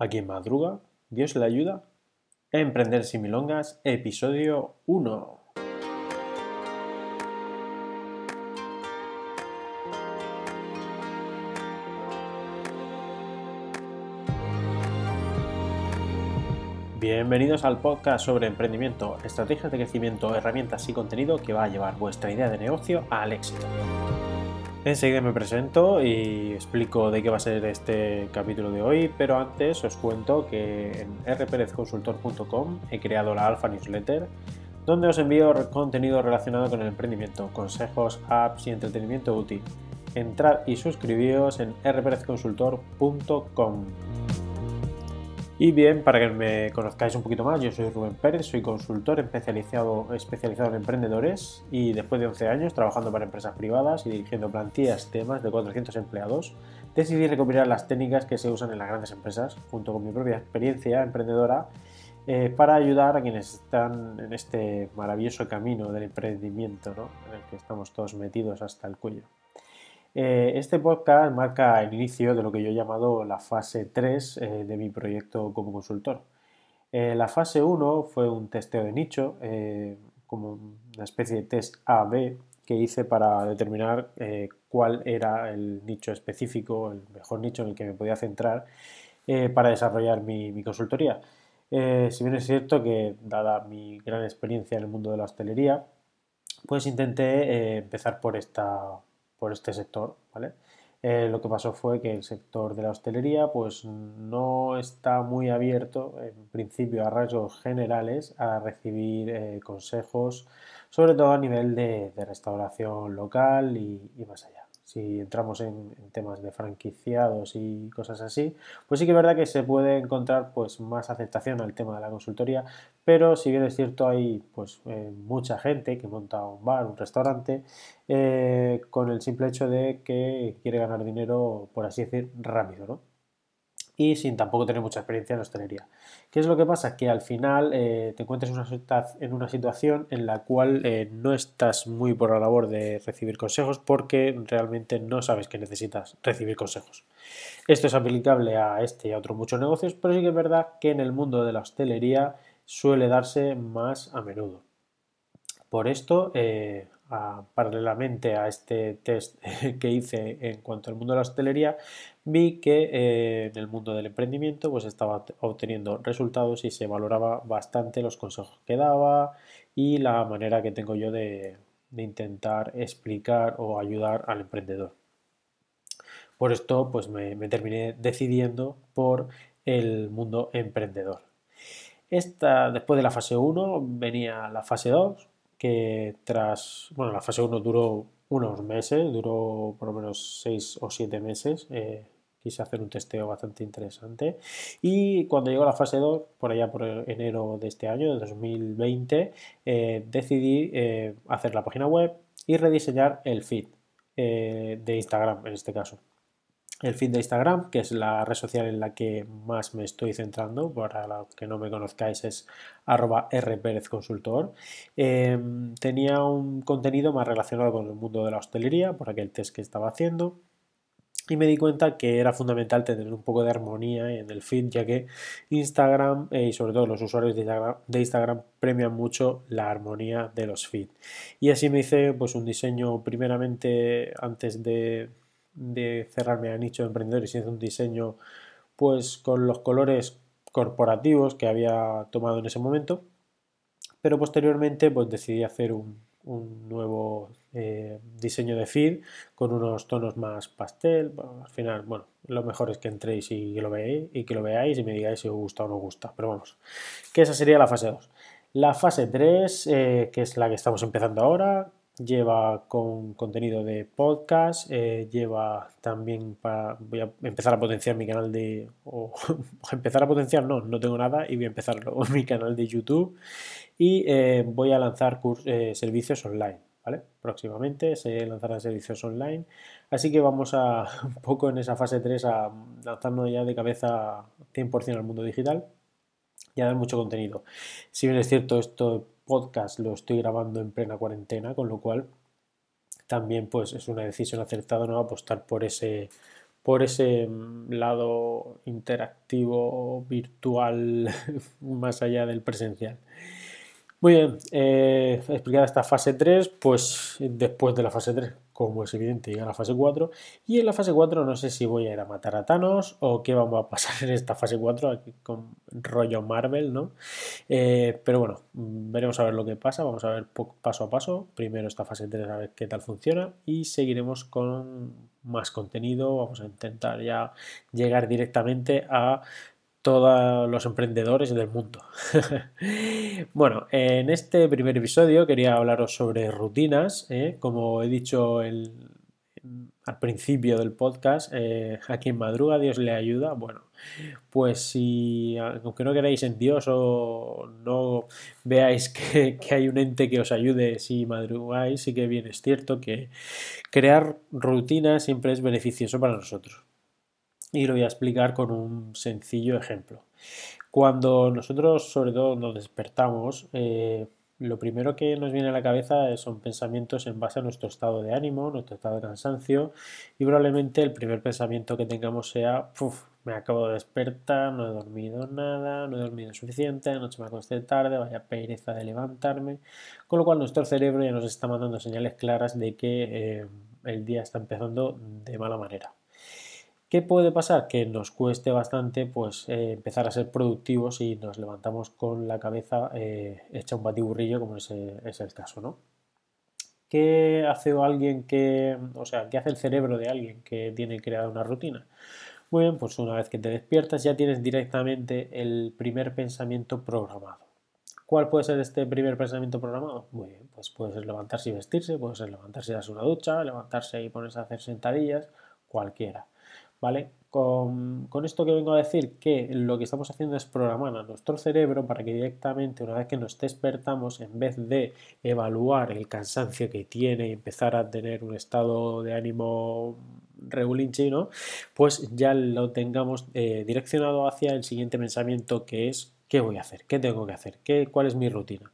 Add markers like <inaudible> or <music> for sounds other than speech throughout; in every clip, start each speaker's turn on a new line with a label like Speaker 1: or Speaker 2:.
Speaker 1: A quien madruga, Dios le ayuda. Emprender sin milongas, episodio 1. Bienvenidos al podcast sobre emprendimiento, estrategias de crecimiento, herramientas y contenido que va a llevar vuestra idea de negocio al éxito. Enseguida me presento y explico de qué va a ser este capítulo de hoy, pero antes os cuento que en rperezconsultor.com he creado la Alpha Newsletter, donde os envío contenido relacionado con el emprendimiento, consejos, apps y entretenimiento útil. Entrad y suscribíos en rperezconsultor.com. Y bien, para que me conozcáis un poquito más, yo soy Rubén Pérez, soy consultor especializado, especializado en emprendedores y después de 11 años trabajando para empresas privadas y dirigiendo plantillas de más de 400 empleados, decidí recopilar las técnicas que se usan en las grandes empresas, junto con mi propia experiencia emprendedora, eh, para ayudar a quienes están en este maravilloso camino del emprendimiento, en el que estamos todos metidos hasta el cuello. Eh, este podcast marca el inicio de lo que yo he llamado la fase 3 eh, de mi proyecto como consultor. Eh, la fase 1 fue un testeo de nicho, como una especie de test A-B que hice para determinar cuál era el nicho específico, el mejor nicho en el que me podía centrar para desarrollar mi, consultoría. si bien es cierto que, dada mi gran experiencia en el mundo de la hostelería, pues intenté empezar por esta, por este sector, ¿vale? Eh, lo que pasó fue que el sector de la hostelería pues no está muy abierto en principio a rasgos generales a recibir eh, consejos sobre todo a nivel de, restauración local y, más allá si entramos en, temas de franquiciados y cosas así, pues sí que es verdad que se puede encontrar pues más aceptación al tema de la consultoría, pero si bien es cierto hay pues eh, mucha gente que monta un bar, un restaurante, eh, con el simple hecho de que quiere ganar dinero, por así decir, rápido, ¿no? Y sin tampoco tener mucha experiencia en hostelería. ¿Qué es lo que pasa? Que al final eh, te encuentras en una situación en la cual eh, no estás muy por la labor de recibir consejos porque realmente no sabes que necesitas recibir consejos. Esto es aplicable a este y a otros muchos negocios, pero sí que es verdad que en el mundo de la hostelería suele darse más a menudo. Por esto, eh, paralelamente a este test <laughs> que hice en cuanto al mundo de la hostelería, vi que eh, en el mundo del emprendimiento pues estaba obteniendo resultados y se valoraba bastante los consejos que daba y la manera que tengo yo de, intentar explicar o ayudar al emprendedor. Por esto pues me, me terminé decidiendo por el mundo emprendedor. Esta, después de la fase 1 venía la fase 2, que tras, bueno, la fase 1 duró unos meses, duró por lo menos 6 o 7 meses, eh, quise hacer un testeo bastante interesante. Y cuando llegó la fase 2, por allá por enero de este año, de 2020, eh, decidí eh, hacer la página web y rediseñar el feed de Instagram en este caso el feed de Instagram, que es la red social en la que más me estoy centrando, para los que no me conozcáis es arroba rperezconsultor. Em, tenía un contenido más relacionado con el mundo de la hostelería, por aquel test que estaba haciendo, y me di cuenta que era fundamental tener un poco de armonía en el feed, ya que Instagram eh, y sobre todo los usuarios de Instagram, de Instagram, premian mucho la armonía de los feeds. Y así me hice pues un diseño primeramente antes de de cerrarme a nicho de emprendedores y hacer un diseño pues con los colores corporativos que había tomado en ese momento. Pero posteriormente pues decidí hacer un, nuevo eh, diseño de feed con unos tonos más pastel. Al final bueno lo mejor es que entréis y que lo veáis y que lo veáis y me digáis si os gusta o no os gusta. Pero vamos que esa sería la fase 2 la fase 3 eh, que es la que estamos empezando ahora lleva con contenido de podcast, eh, lleva también para, voy a empezar a potenciar mi canal de, o <laughs> empezar a potenciar, no, no tengo nada y voy a empezar <laughs> mi canal de YouTube y eh, voy a lanzar eh, servicios online, ¿vale? Próximamente se lanzarán servicios online, así que vamos a <laughs> un poco en esa fase 3 a lanzarnos ya de cabeza 100% al mundo digital y a dar mucho contenido. Si bien es cierto, esto podcast lo estoy grabando en plena cuarentena, con lo cual también pues es una decisión acertada no apostar por ese por ese mm, lado interactivo, virtual, <laughs> más allá del presencial. Muy bien, eh, explicada esta fase 3, pues después de la fase 3, como es evidente, llega la fase 4. Y en la fase 4 no sé si voy a ir a matar a Thanos o qué vamos a pasar en esta fase 4, aquí con rollo Marvel, ¿no? Eh, pero bueno, veremos a ver lo que pasa, vamos a ver paso a paso. Primero esta fase 3 a ver qué tal funciona y seguiremos con más contenido. Vamos a intentar ya llegar directamente a todos los emprendedores del mundo. <laughs> bueno, en este primer episodio quería hablaros sobre rutinas. ¿eh? Como he dicho al principio del podcast, eh, a quien madruga Dios le ayuda. Bueno, pues si aunque no queráis en Dios o no veáis que, <laughs> que hay un ente que os ayude si madrugáis, sí que bien es cierto que crear rutinas siempre es beneficioso para nosotros y lo voy a explicar con un sencillo ejemplo. Cuando nosotros sobre todo nos despertamos, eh, lo primero que nos viene a la cabeza son pensamientos en base a nuestro estado de ánimo, nuestro estado de cansancio y probablemente el primer pensamiento que tengamos sea, me acabo de despertar, no he dormido nada, no he dormido suficiente, anoche me acosté tarde, vaya pereza de levantarme, con lo cual nuestro cerebro ya nos está mandando señales claras de que eh, el día está empezando de mala manera. ¿Qué puede pasar? Que nos cueste bastante pues, eh, empezar a ser productivos y nos levantamos con la cabeza eh, hecha un batiburrillo, como es, es, el caso, ¿no? ¿Qué hace alguien que, o sea, qué hace el cerebro de alguien que tiene creada una rutina? Muy bien, pues una vez que te despiertas ya tienes directamente el primer pensamiento programado. ¿Cuál puede ser este primer pensamiento programado? Muy bien, pues puede ser levantarse y vestirse, puede ser levantarse y darse una ducha, levantarse y ponerse a hacer sentadillas, cualquiera. ¿Vale? Con, esto que vengo a decir, que lo que estamos haciendo es programar a nuestro cerebro para que directamente, una vez que nos despertamos, en vez de evaluar el cansancio que tiene y empezar a tener un estado de ánimo regulinche, ¿no? Pues ya lo tengamos eh, direccionado hacia el siguiente pensamiento que es ¿qué voy a hacer? ¿Qué tengo que hacer? ¿Qué, ¿Cuál es mi rutina?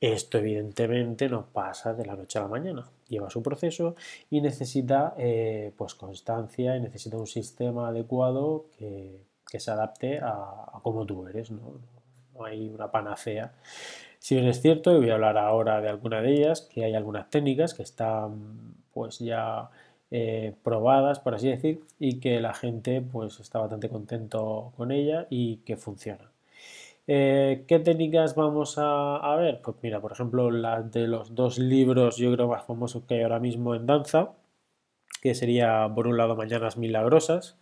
Speaker 1: Esto evidentemente no pasa de la noche a la mañana, lleva su proceso y necesita eh, pues constancia y necesita un sistema adecuado que, se adapte a, cómo tú eres, ¿no? hay una panacea. Si bien es cierto, y voy a hablar ahora de alguna de ellas, que hay algunas técnicas que están pues ya eh, probadas, por así decir, y que la gente pues está bastante contento con ella y que funciona. Eh, ¿Qué técnicas vamos a, ver? Pues mira, por ejemplo, las de los dos libros, yo creo más famosos que hay ahora mismo en danza, que sería por un lado Mañanas Milagrosas.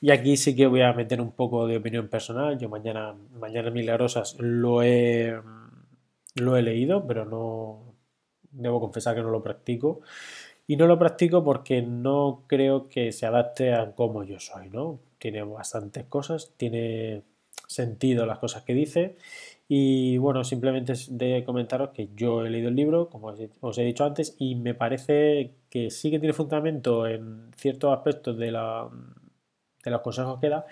Speaker 1: Y aquí sí que voy a meter un poco de opinión personal. Yo mañana, Mañanas Milagrosas lo he, lo he leído, pero no debo confesar que no lo practico. Y no lo practico porque no creo que se adapte a cómo yo soy, ¿no? Tiene bastantes cosas, tiene sentido las cosas que dice. Y bueno, simplemente de comentaros que yo he leído el libro, como os he dicho antes, y me parece que sí que tiene fundamento en ciertos aspectos de, la, de los consejos que da,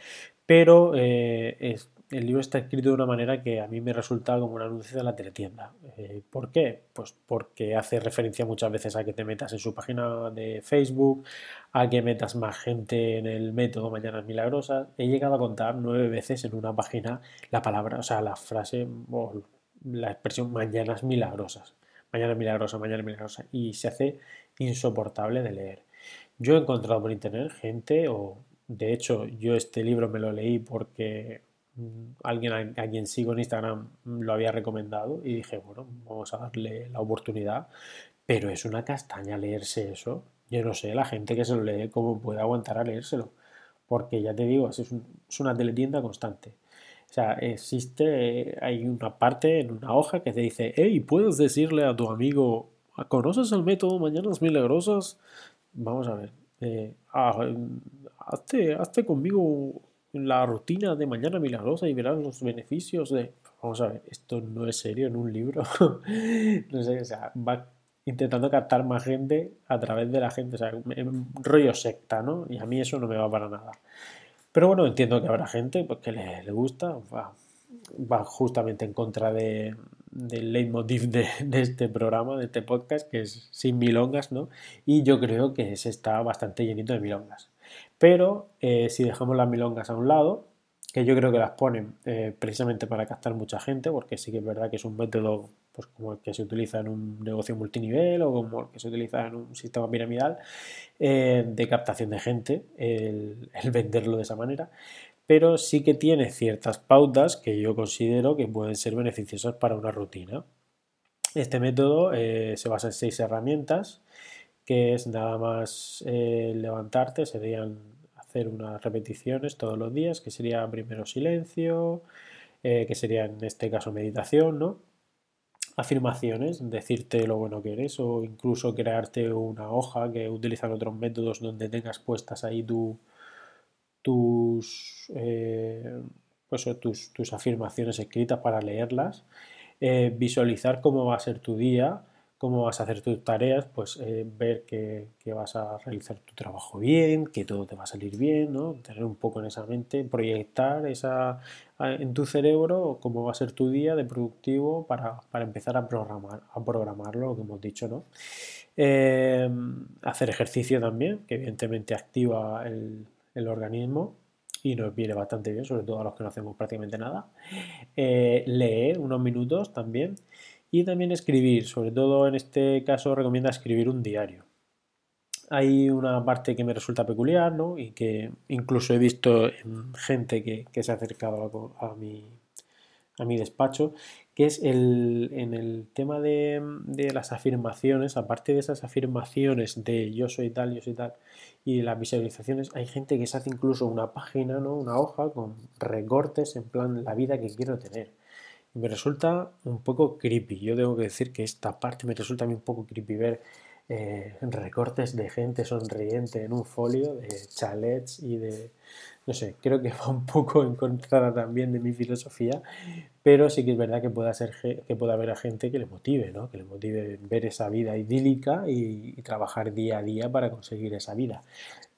Speaker 1: pero eh, es, el libro está escrito de una manera que a mí me resulta como un anuncio de la teletienda. Eh, ¿Por qué? Pues porque hace referencia muchas veces a que te metas en su página de Facebook, a que metas más gente en el método Mañanas Milagrosas. He llegado a contar nueve veces en una página la palabra, o sea, la frase o la expresión Mañanas Milagrosas. Mañanas Milagrosas, Mañanas Milagrosas. Y se hace insoportable de leer. Yo he encontrado por internet gente, o de hecho yo este libro me lo leí porque alguien a, quien sigo en Instagram lo había recomendado y dije, bueno, vamos a darle la oportunidad, pero es una castaña leerse eso. Yo no sé, la gente que se lo lee, cómo puede aguantar a leérselo, porque ya te digo, es, es una teletienda constante. O sea, existe, hay una parte en una hoja que te dice, hey, ¿puedes decirle a tu amigo, ¿conoces el método Mañanas Milagrosas? Vamos a ver, eh, ah, hazte, hazte conmigo la rutina de mañana milagrosa y verás los beneficios de... Vamos a ver, esto no es serio en un libro. <laughs> no sé, o sea, va intentando captar más gente a través de la gente, o sea, rollo secta, ¿no? Y a mí eso no me va para nada. Pero bueno, entiendo que habrá gente pues, que le, gusta, va, justamente en contra de, del leitmotiv de, de, este programa, de este podcast, que es sin milongas, ¿no? Y yo creo que se está bastante llenito de milongas. Pero eh, si dejamos las milongas a un lado, que yo creo que las ponen eh, precisamente para captar mucha gente, porque sí que es verdad que es un método pues, como el que se utiliza en un negocio multinivel o como el que se utiliza en un sistema piramidal eh, de captación de gente, el, venderlo de esa manera, pero sí que tiene ciertas pautas que yo considero que pueden ser beneficiosas para una rutina. Este método se basa en seis herramientas, que es nada más levantarte, serían hacer unas repeticiones todos los días, que sería primero silencio, eh, que sería en este caso meditación, ¿no? Afirmaciones, decirte lo bueno que eres o incluso crearte una hoja que utilizan otros métodos donde tengas puestas ahí tu, tus, eh, pues, tus, tus, afirmaciones escritas para leerlas, eh, visualizar cómo va a ser tu día, cómo vas a hacer tus tareas, pues eh, ver que, vas a realizar tu trabajo bien, que todo te va a salir bien, ¿no? tener un poco en esa mente, proyectar esa, en tu cerebro cómo va a ser tu día de productivo para, empezar a programar, a programarlo, lo que hemos dicho, ¿no? Em, hacer ejercicio también, que evidentemente activa el, organismo y nos viene bastante bien, sobre todo a los que no hacemos prácticamente nada. Eh, leer unos minutos también y también escribir, sobre todo en este caso recomienda escribir un diario. Hay una parte que me resulta peculiar, ¿no? Y que incluso he visto en gente que, se ha acercado a, mi, a mi despacho, que es el, en el tema de, las afirmaciones, aparte de esas afirmaciones de yo soy tal, yo soy tal, y las visualizaciones, hay gente que se hace incluso una página, ¿no? una hoja con recortes en plan la vida que quiero tener me resulta un poco creepy. Yo tengo que decir que esta parte me resulta a mí un poco creepy ver eh, recortes de gente sonriente en un folio de chalets y de, no sé, creo que <laughs> va un poco en contra también de mi filosofía, pero sí que es verdad que pueda, ser, que pueda haber a gente que le motive, ¿no? que le motive ver esa vida idílica y, y trabajar día a día para conseguir esa vida.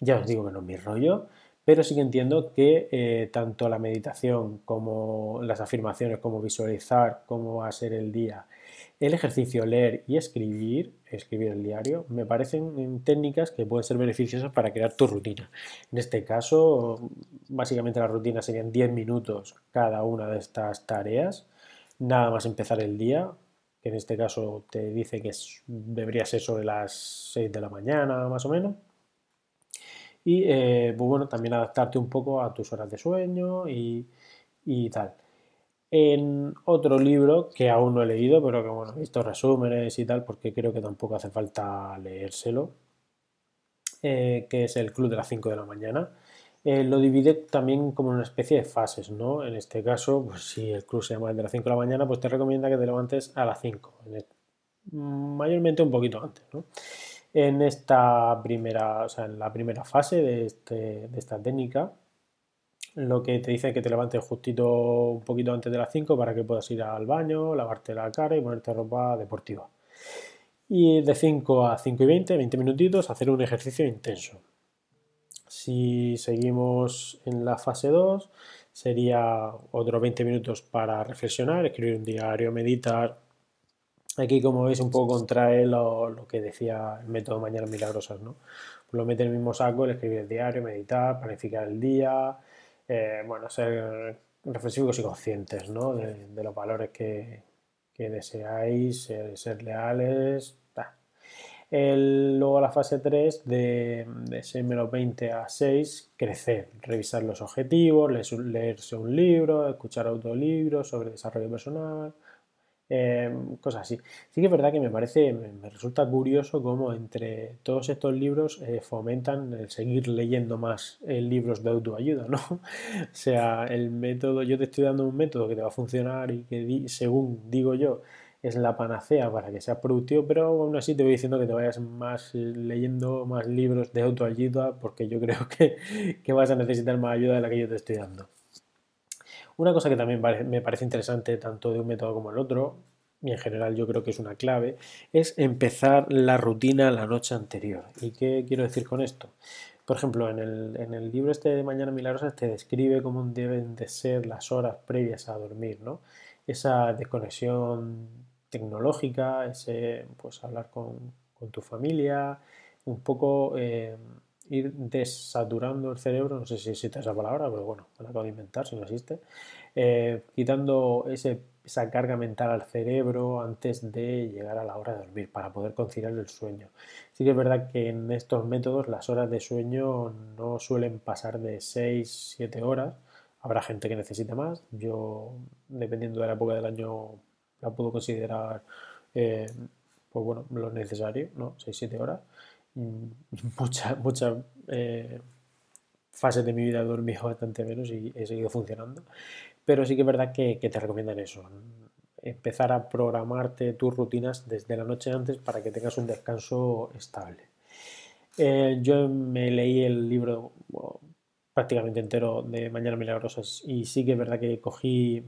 Speaker 1: Ya os digo que no es mi rollo, pero sí que entiendo que eh, tanto la meditación como las afirmaciones, como visualizar cómo va a ser el día, el ejercicio, leer y escribir, escribir el diario, me parecen técnicas que pueden ser beneficiosas para crear tu rutina. En este caso, básicamente la rutina serían 10 minutos cada una de estas tareas, nada más empezar el día, que en este caso te dice que debería ser sobre las 6 de la mañana más o menos y eh, pues bueno, también adaptarte un poco a tus horas de sueño y, tal. En otro libro que aún no he leído, pero que bueno, he visto resúmenes y tal, porque creo que tampoco hace falta leérselo, eh, que es el Club de las 5 de la mañana. Eh, lo divide también como una especie de fases, ¿no? En este caso, pues si el club se llama el de las 5 de la mañana, pues te recomienda que te levantes a las 5, mayormente un poquito antes, ¿no? En esta primera, o sea, en la primera fase de, este, de esta técnica, lo que te dice es que te levantes justito un poquito antes de las 5 para que puedas ir al baño, lavarte la cara y ponerte ropa deportiva. Y de 5 a 5 y 20, 20 minutitos, hacer un ejercicio intenso. Si seguimos en la fase 2, sería otros 20 minutos para reflexionar, escribir un diario, meditar, Aquí, como veis, un poco contrae lo, que decía el método Mañanas Milagrosas, ¿no? Pues lo mete en el mismo saco, el escribir el diario, meditar, planificar el día, eh, bueno, ser reflexivos y conscientes, ¿no? De, los valores que, deseáis, ser, leales, luego la fase 3 de, de 6 menos 20 a 6, crecer, revisar los objetivos, leerse un libro, escuchar autolibros sobre desarrollo personal, Em, cosas así. Sí que es verdad que me parece, me, resulta curioso cómo entre todos estos libros eh, fomentan el seguir leyendo más eh, libros de autoayuda, ¿no? <laughs> o sea, el método, yo te estoy dando un método que te va a funcionar y que según digo yo es la panacea para que seas productivo, pero aún así te voy diciendo que te vayas más eh, leyendo más libros de autoayuda porque yo creo que, que vas a necesitar más ayuda de la que yo te estoy dando. Una cosa que también me parece interesante tanto de un método como el otro, y en general yo creo que es una clave, es empezar la rutina la noche anterior. ¿Y qué quiero decir con esto? Por ejemplo, en el, libro este de Mañana Milagrosas te describe cómo deben de ser las horas previas a dormir, ¿no? Esa desconexión tecnológica, ese pues hablar con, tu familia, un poco eh, ir desaturando el cerebro, no sé si existe esa palabra, pero bueno, la acabo de inventar si no existe, eh, quitando esa carga mental al cerebro antes de llegar a la hora de dormir para poder conciliar el sueño. Sí que es verdad que en estos métodos las horas de sueño no suelen pasar de 6-7 horas, habrá gente que necesite más, yo dependiendo de la época del año la puedo considerar eh, pues bueno, lo necesario, ¿no? 6-7 horas. <laughs> Muchas mucha, eh, fases de mi vida he dormido bastante menos y he seguido funcionando. Pero sí que es verdad que, te recomiendan eso. Empezar a programarte tus rutinas desde la noche antes para que tengas un descanso estable. Eh, yo me leí el libro prácticamente entero de Mañana Milagrosas y sí que es verdad que cogí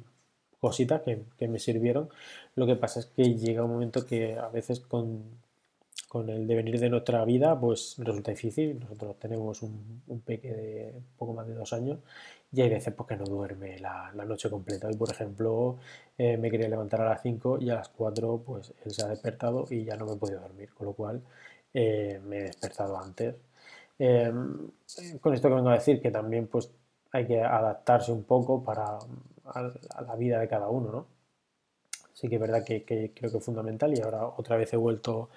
Speaker 1: cositas que, me sirvieron. Lo que pasa es que llega un momento que a veces con, con el devenir de nuestra vida pues resulta difícil. Nosotros tenemos un, peque de poco más de dos años y hay veces porque no duerme la, noche completa. Hoy, por ejemplo, eh, me quería levantar a las 5 y a las 4 pues él se ha despertado y ya no me he podido dormir, con lo cual eh, me he despertado antes. Em, con esto que vengo a decir que también pues hay que adaptarse un poco para a, la vida de cada uno, ¿no? Sí que es verdad que, creo que es fundamental y ahora otra vez he vuelto,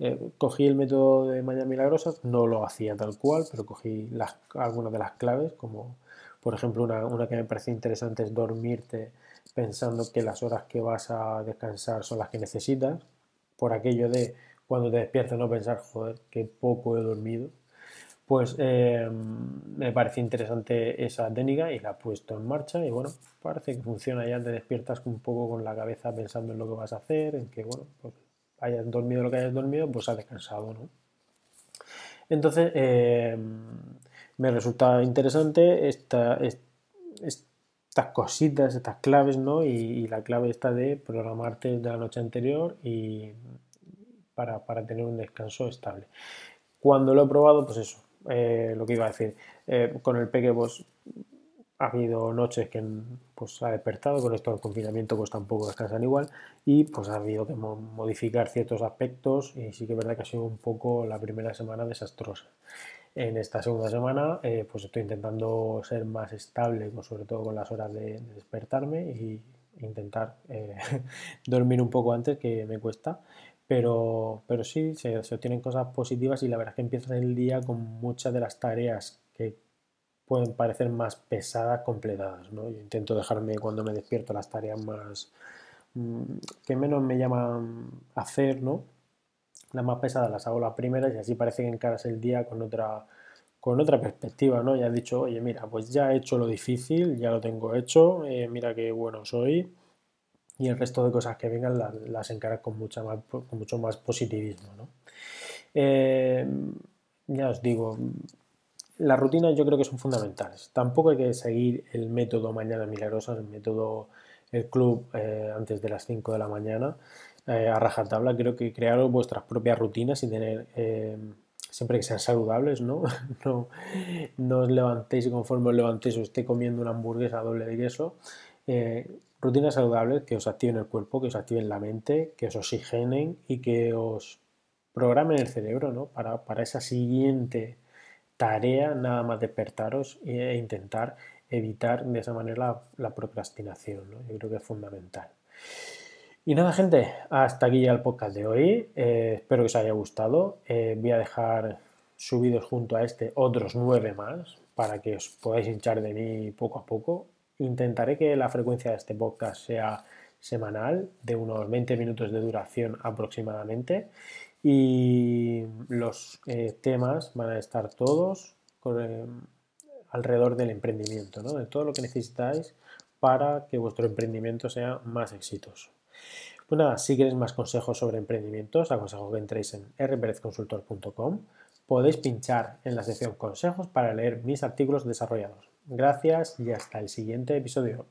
Speaker 1: eh, cogí el método de Mañana Milagrosas, no lo hacía tal cual, pero cogí las, algunas de las claves, como por ejemplo una, una que me parece interesante es dormirte pensando que las horas que vas a descansar son las que necesitas, por aquello de cuando te despiertas no pensar, joder, qué poco he dormido, pues eh, me parece interesante esa técnica y la he puesto en marcha y bueno, parece que funciona. Ya, te despiertas un poco con la cabeza pensando en lo que vas a hacer, en que bueno, pues hayas dormido lo que hayas dormido, pues has descansado, ¿no? Entonces, eh, me resulta interesante esta, estas cositas, estas claves, ¿no? Y, la clave está de programarte de la noche anterior y para, para tener un descanso estable. Cuando lo he probado, pues eso, eh, lo que iba a decir, eh, con el peque pues ha habido noches que pues ha despertado, con esto del confinamiento pues tampoco descansan igual y pues ha habido que modificar ciertos aspectos y sí que es verdad que ha sido un poco la primera semana desastrosa. En esta segunda semana eh, pues estoy intentando ser más estable, pues, sobre todo con las horas de, despertarme y intentar <laughs> dormir un poco antes que me cuesta pero, pero sí, se, obtienen cosas positivas y la verdad es que empiezas el día con muchas de las tareas que pueden parecer más pesadas completadas. ¿no? Yo intento dejarme cuando me despierto las tareas más mm, que menos me llaman hacer, ¿no? Las más pesadas las hago las primeras y así parece que encaras el día con otra, con otra perspectiva, ¿no? Ya has dicho, oye, mira, pues ya he hecho lo difícil, ya lo tengo hecho, eh, mira qué bueno soy, y el resto de cosas que vengan las, encaras con mucho más positivismo. ¿no? Eh, ya os digo, las rutinas yo creo que son fundamentales. Tampoco hay que seguir el método Mañana Milagrosas, el método el club eh, antes de las 5 de la mañana eh, a rajatabla. Creo que crear vuestras propias rutinas y tener siempre que sean saludables, ¿no? <laughs> no, no os levantéis y conforme os levantéis os esté comiendo una hamburguesa doble de queso. Rutinas saludables que os activen el cuerpo, que os activen la mente, que os oxigenen y que os programen el cerebro ¿no? para, para esa siguiente tarea, nada más despertaros e intentar evitar de esa manera la, procrastinación. Yo creo que es fundamental. Y nada, gente, hasta aquí ya el podcast de hoy. Eh, espero que os haya gustado. Eh, voy a dejar subidos junto a este otros nueve más para que os podáis hinchar de mí poco a poco. Intentaré que la frecuencia de este podcast sea semanal, de unos 20 minutos de duración aproximadamente. Y los eh, temas van a estar todos eh, alrededor del emprendimiento, de todo lo que necesitáis para que vuestro emprendimiento sea más exitoso. Pues si queréis más consejos sobre emprendimientos, aconsejo que entréis en rperezconsultor.com. Podéis pinchar en la sección consejos para leer mis artículos desarrollados. Gracias y hasta el siguiente episodio.